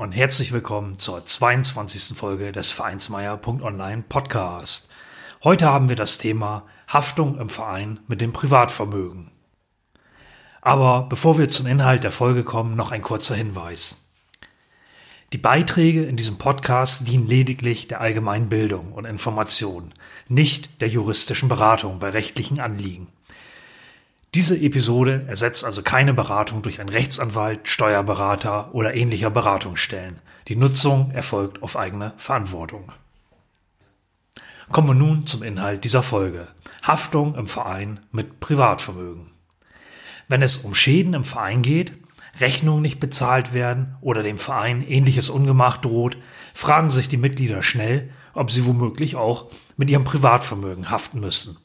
und herzlich willkommen zur 22. Folge des Vereinsmeier.online Podcast. Heute haben wir das Thema Haftung im Verein mit dem Privatvermögen. Aber bevor wir zum Inhalt der Folge kommen, noch ein kurzer Hinweis. Die Beiträge in diesem Podcast dienen lediglich der allgemeinen Bildung und Information, nicht der juristischen Beratung bei rechtlichen Anliegen. Diese Episode ersetzt also keine Beratung durch einen Rechtsanwalt, Steuerberater oder ähnlicher Beratungsstellen. Die Nutzung erfolgt auf eigene Verantwortung. Kommen wir nun zum Inhalt dieser Folge. Haftung im Verein mit Privatvermögen. Wenn es um Schäden im Verein geht, Rechnungen nicht bezahlt werden oder dem Verein ähnliches Ungemach droht, fragen sich die Mitglieder schnell, ob sie womöglich auch mit ihrem Privatvermögen haften müssen.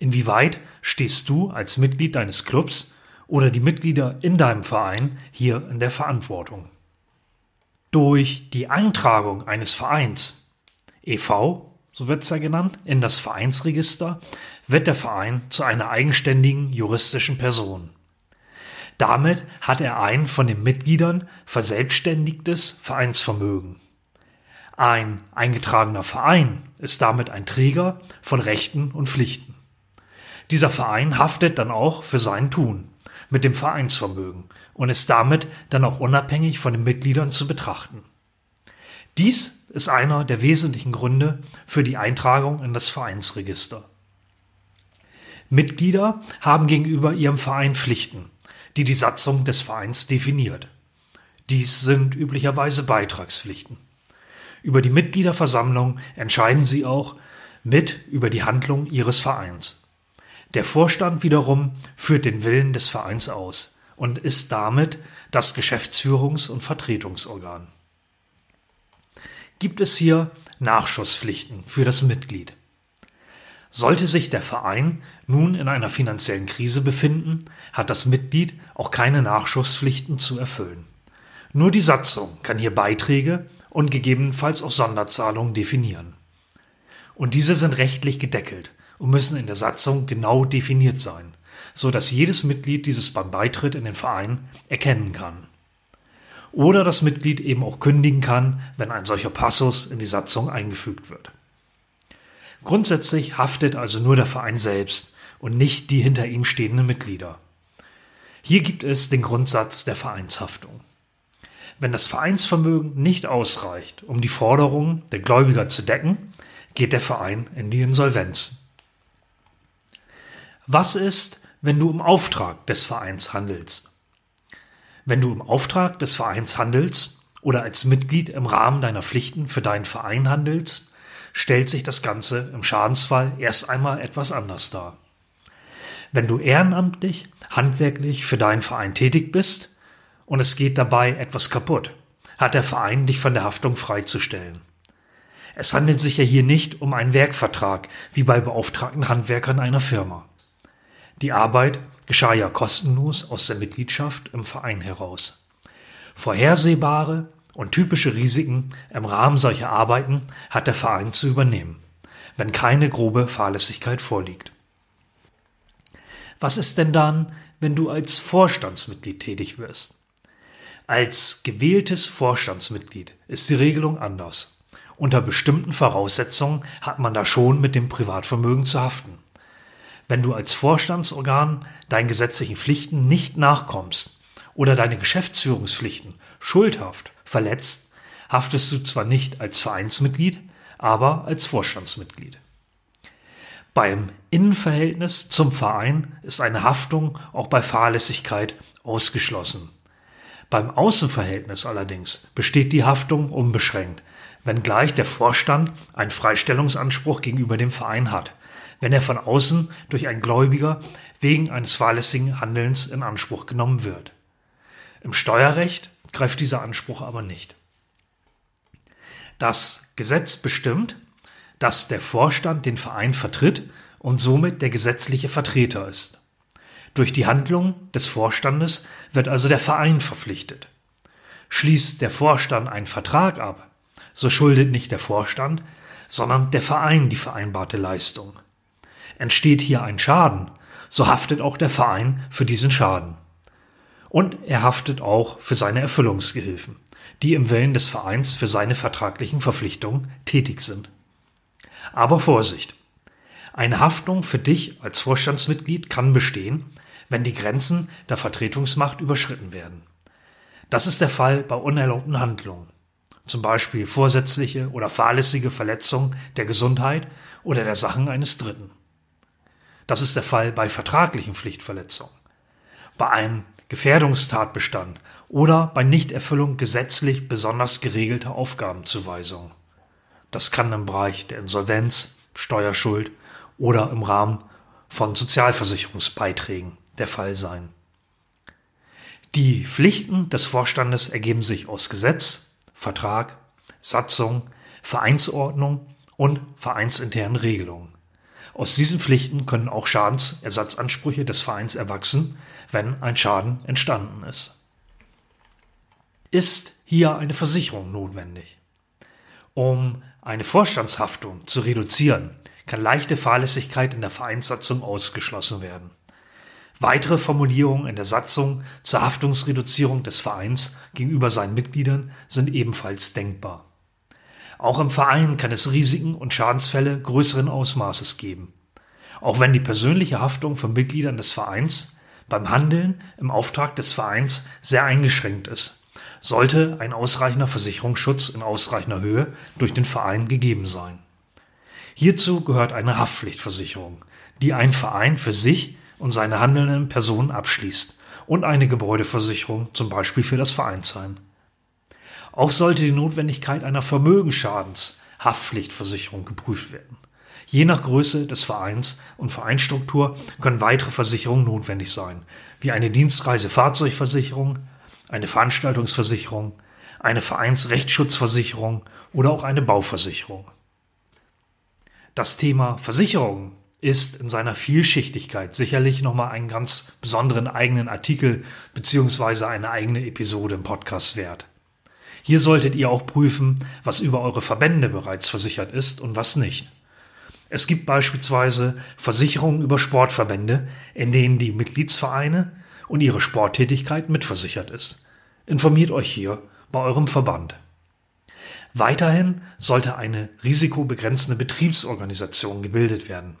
Inwieweit stehst du als Mitglied deines Clubs oder die Mitglieder in deinem Verein hier in der Verantwortung? Durch die Eintragung eines Vereins, EV, so wird es ja genannt, in das Vereinsregister, wird der Verein zu einer eigenständigen juristischen Person. Damit hat er ein von den Mitgliedern verselbstständigtes Vereinsvermögen. Ein eingetragener Verein ist damit ein Träger von Rechten und Pflichten. Dieser Verein haftet dann auch für sein Tun mit dem Vereinsvermögen und ist damit dann auch unabhängig von den Mitgliedern zu betrachten. Dies ist einer der wesentlichen Gründe für die Eintragung in das Vereinsregister. Mitglieder haben gegenüber ihrem Verein Pflichten, die die Satzung des Vereins definiert. Dies sind üblicherweise Beitragspflichten. Über die Mitgliederversammlung entscheiden sie auch mit über die Handlung ihres Vereins. Der Vorstand wiederum führt den Willen des Vereins aus und ist damit das Geschäftsführungs- und Vertretungsorgan. Gibt es hier Nachschusspflichten für das Mitglied? Sollte sich der Verein nun in einer finanziellen Krise befinden, hat das Mitglied auch keine Nachschusspflichten zu erfüllen. Nur die Satzung kann hier Beiträge und gegebenenfalls auch Sonderzahlungen definieren. Und diese sind rechtlich gedeckelt und müssen in der Satzung genau definiert sein, so dass jedes Mitglied dieses beim Beitritt in den Verein erkennen kann. Oder das Mitglied eben auch kündigen kann, wenn ein solcher Passus in die Satzung eingefügt wird. Grundsätzlich haftet also nur der Verein selbst und nicht die hinter ihm stehenden Mitglieder. Hier gibt es den Grundsatz der Vereinshaftung. Wenn das Vereinsvermögen nicht ausreicht, um die Forderungen der Gläubiger zu decken, geht der Verein in die Insolvenz. Was ist, wenn du im Auftrag des Vereins handelst? Wenn du im Auftrag des Vereins handelst oder als Mitglied im Rahmen deiner Pflichten für deinen Verein handelst, stellt sich das Ganze im Schadensfall erst einmal etwas anders dar. Wenn du ehrenamtlich, handwerklich für deinen Verein tätig bist und es geht dabei etwas kaputt, hat der Verein dich von der Haftung freizustellen. Es handelt sich ja hier nicht um einen Werkvertrag wie bei beauftragten Handwerkern einer Firma. Die Arbeit geschah ja kostenlos aus der Mitgliedschaft im Verein heraus. Vorhersehbare und typische Risiken im Rahmen solcher Arbeiten hat der Verein zu übernehmen, wenn keine grobe Fahrlässigkeit vorliegt. Was ist denn dann, wenn du als Vorstandsmitglied tätig wirst? Als gewähltes Vorstandsmitglied ist die Regelung anders. Unter bestimmten Voraussetzungen hat man da schon mit dem Privatvermögen zu haften. Wenn du als Vorstandsorgan deinen gesetzlichen Pflichten nicht nachkommst oder deine Geschäftsführungspflichten schuldhaft verletzt, haftest du zwar nicht als Vereinsmitglied, aber als Vorstandsmitglied. Beim Innenverhältnis zum Verein ist eine Haftung auch bei Fahrlässigkeit ausgeschlossen. Beim Außenverhältnis allerdings besteht die Haftung unbeschränkt, wenngleich der Vorstand einen Freistellungsanspruch gegenüber dem Verein hat wenn er von außen durch einen Gläubiger wegen eines fahrlässigen Handelns in Anspruch genommen wird. Im Steuerrecht greift dieser Anspruch aber nicht. Das Gesetz bestimmt, dass der Vorstand den Verein vertritt und somit der gesetzliche Vertreter ist. Durch die Handlung des Vorstandes wird also der Verein verpflichtet. Schließt der Vorstand einen Vertrag ab, so schuldet nicht der Vorstand, sondern der Verein die vereinbarte Leistung. Entsteht hier ein Schaden, so haftet auch der Verein für diesen Schaden. Und er haftet auch für seine Erfüllungsgehilfen, die im Willen des Vereins für seine vertraglichen Verpflichtungen tätig sind. Aber Vorsicht! Eine Haftung für dich als Vorstandsmitglied kann bestehen, wenn die Grenzen der Vertretungsmacht überschritten werden. Das ist der Fall bei unerlaubten Handlungen, zum Beispiel vorsätzliche oder fahrlässige Verletzung der Gesundheit oder der Sachen eines Dritten. Das ist der Fall bei vertraglichen Pflichtverletzungen, bei einem Gefährdungstatbestand oder bei Nichterfüllung gesetzlich besonders geregelter Aufgabenzuweisungen. Das kann im Bereich der Insolvenz, Steuerschuld oder im Rahmen von Sozialversicherungsbeiträgen der Fall sein. Die Pflichten des Vorstandes ergeben sich aus Gesetz, Vertrag, Satzung, Vereinsordnung und vereinsinternen Regelungen. Aus diesen Pflichten können auch Schadensersatzansprüche des Vereins erwachsen, wenn ein Schaden entstanden ist. Ist hier eine Versicherung notwendig? Um eine Vorstandshaftung zu reduzieren, kann leichte Fahrlässigkeit in der Vereinssatzung ausgeschlossen werden. Weitere Formulierungen in der Satzung zur Haftungsreduzierung des Vereins gegenüber seinen Mitgliedern sind ebenfalls denkbar. Auch im Verein kann es Risiken und Schadensfälle größeren Ausmaßes geben. Auch wenn die persönliche Haftung von Mitgliedern des Vereins beim Handeln im Auftrag des Vereins sehr eingeschränkt ist, sollte ein ausreichender Versicherungsschutz in ausreichender Höhe durch den Verein gegeben sein. Hierzu gehört eine Haftpflichtversicherung, die ein Verein für sich und seine handelnden Personen abschließt und eine Gebäudeversicherung zum Beispiel für das Vereinsheim. Auch sollte die Notwendigkeit einer Vermögensschadens-Haftpflichtversicherung geprüft werden. Je nach Größe des Vereins und Vereinsstruktur können weitere Versicherungen notwendig sein, wie eine Dienstreisefahrzeugversicherung, eine Veranstaltungsversicherung, eine Vereinsrechtsschutzversicherung oder auch eine Bauversicherung. Das Thema Versicherung ist in seiner Vielschichtigkeit sicherlich nochmal einen ganz besonderen eigenen Artikel beziehungsweise eine eigene Episode im Podcast wert. Hier solltet ihr auch prüfen, was über eure Verbände bereits versichert ist und was nicht. Es gibt beispielsweise Versicherungen über Sportverbände, in denen die Mitgliedsvereine und ihre Sporttätigkeit mitversichert ist. Informiert euch hier bei eurem Verband. Weiterhin sollte eine risikobegrenzende Betriebsorganisation gebildet werden.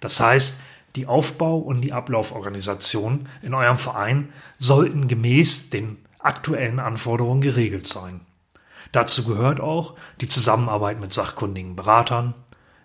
Das heißt, die Aufbau- und die Ablauforganisation in eurem Verein sollten gemäß den aktuellen Anforderungen geregelt sein. Dazu gehört auch die Zusammenarbeit mit sachkundigen Beratern,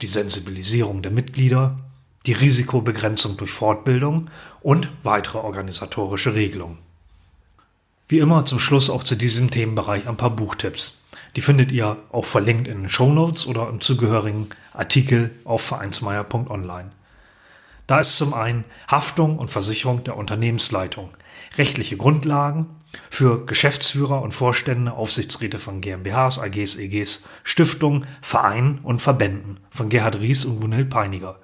die Sensibilisierung der Mitglieder, die Risikobegrenzung durch Fortbildung und weitere organisatorische Regelungen. Wie immer zum Schluss auch zu diesem Themenbereich ein paar Buchtipps. Die findet ihr auch verlinkt in den Show Notes oder im zugehörigen Artikel auf vereinsmeier.online. Da ist zum einen Haftung und Versicherung der Unternehmensleitung, rechtliche Grundlagen für Geschäftsführer und Vorstände, Aufsichtsräte von GmbHs, AGs, EGs, Stiftungen, Vereinen und Verbänden von Gerhard Ries und Gunhild Peiniger.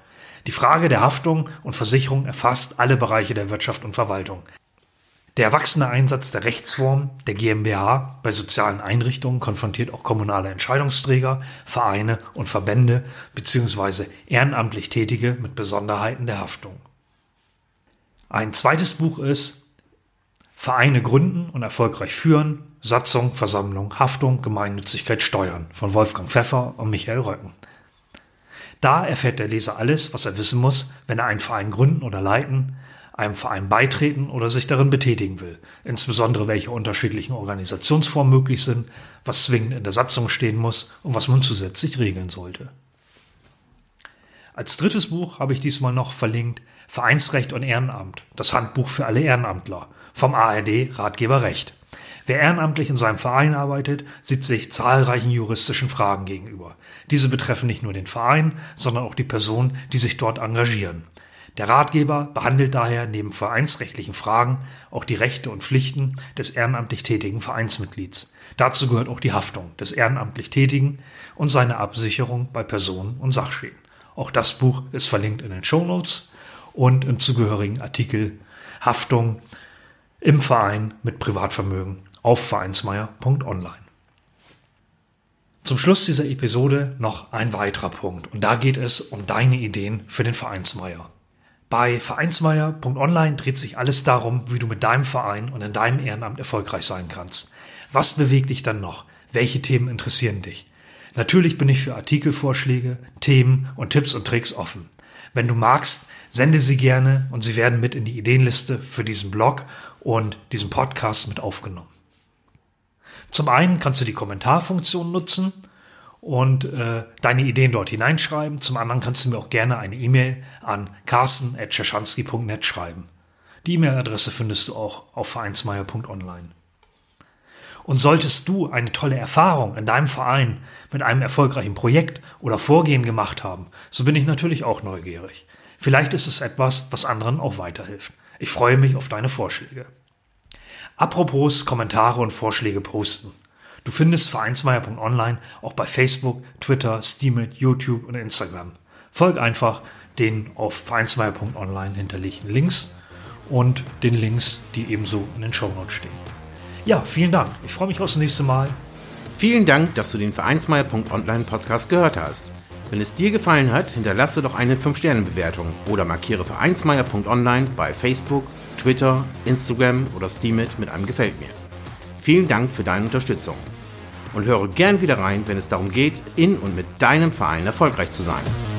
Die Frage der Haftung und Versicherung erfasst alle Bereiche der Wirtschaft und Verwaltung. Der erwachsene Einsatz der Rechtsform der GmbH bei sozialen Einrichtungen konfrontiert auch kommunale Entscheidungsträger, Vereine und Verbände bzw. ehrenamtlich Tätige mit Besonderheiten der Haftung. Ein zweites Buch ist Vereine gründen und erfolgreich führen, Satzung, Versammlung, Haftung, Gemeinnützigkeit, Steuern von Wolfgang Pfeffer und Michael Röcken. Da erfährt der Leser alles, was er wissen muss, wenn er einen Verein gründen oder leiten, einem Verein beitreten oder sich darin betätigen will, insbesondere welche unterschiedlichen Organisationsformen möglich sind, was zwingend in der Satzung stehen muss und was man zusätzlich regeln sollte. Als drittes Buch habe ich diesmal noch verlinkt Vereinsrecht und Ehrenamt, das Handbuch für alle Ehrenamtler vom ARD Ratgeber Recht. Wer ehrenamtlich in seinem Verein arbeitet, sieht sich zahlreichen juristischen Fragen gegenüber. Diese betreffen nicht nur den Verein, sondern auch die Personen, die sich dort engagieren. Der Ratgeber behandelt daher neben vereinsrechtlichen Fragen auch die Rechte und Pflichten des ehrenamtlich tätigen Vereinsmitglieds. Dazu gehört auch die Haftung des ehrenamtlich Tätigen und seine Absicherung bei Personen und Sachschäden. Auch das Buch ist verlinkt in den Show Notes und im zugehörigen Artikel Haftung im Verein mit Privatvermögen auf vereinsmeier.online. Zum Schluss dieser Episode noch ein weiterer Punkt und da geht es um deine Ideen für den Vereinsmeier. Bei vereinsmeier.online dreht sich alles darum, wie du mit deinem Verein und in deinem Ehrenamt erfolgreich sein kannst. Was bewegt dich dann noch? Welche Themen interessieren dich? Natürlich bin ich für Artikelvorschläge, Themen und Tipps und Tricks offen. Wenn du magst, sende sie gerne und sie werden mit in die Ideenliste für diesen Blog und diesen Podcast mit aufgenommen. Zum einen kannst du die Kommentarfunktion nutzen und äh, deine Ideen dort hineinschreiben. Zum anderen kannst du mir auch gerne eine E-Mail an carsten.czeschanski.net schreiben. Die E-Mail-Adresse findest du auch auf vereinsmeier.online. Und solltest du eine tolle Erfahrung in deinem Verein mit einem erfolgreichen Projekt oder Vorgehen gemacht haben, so bin ich natürlich auch neugierig. Vielleicht ist es etwas, was anderen auch weiterhilft. Ich freue mich auf deine Vorschläge. Apropos Kommentare und Vorschläge posten. Du findest Vereinsmeier.online auch bei Facebook, Twitter, Steemit, YouTube und Instagram. Folg einfach den auf Vereinsmeier.online hinterlegten Links und den Links, die ebenso in den Shownotes stehen. Ja, vielen Dank. Ich freue mich aufs nächste Mal. Vielen Dank, dass du den Vereinsmeier.online Podcast gehört hast. Wenn es dir gefallen hat, hinterlasse doch eine 5-Sterne-Bewertung oder markiere Vereinsmeier.online bei Facebook, Twitter, Instagram oder Steemit mit einem Gefällt mir. Vielen Dank für deine Unterstützung und höre gern wieder rein, wenn es darum geht, in und mit deinem Verein erfolgreich zu sein.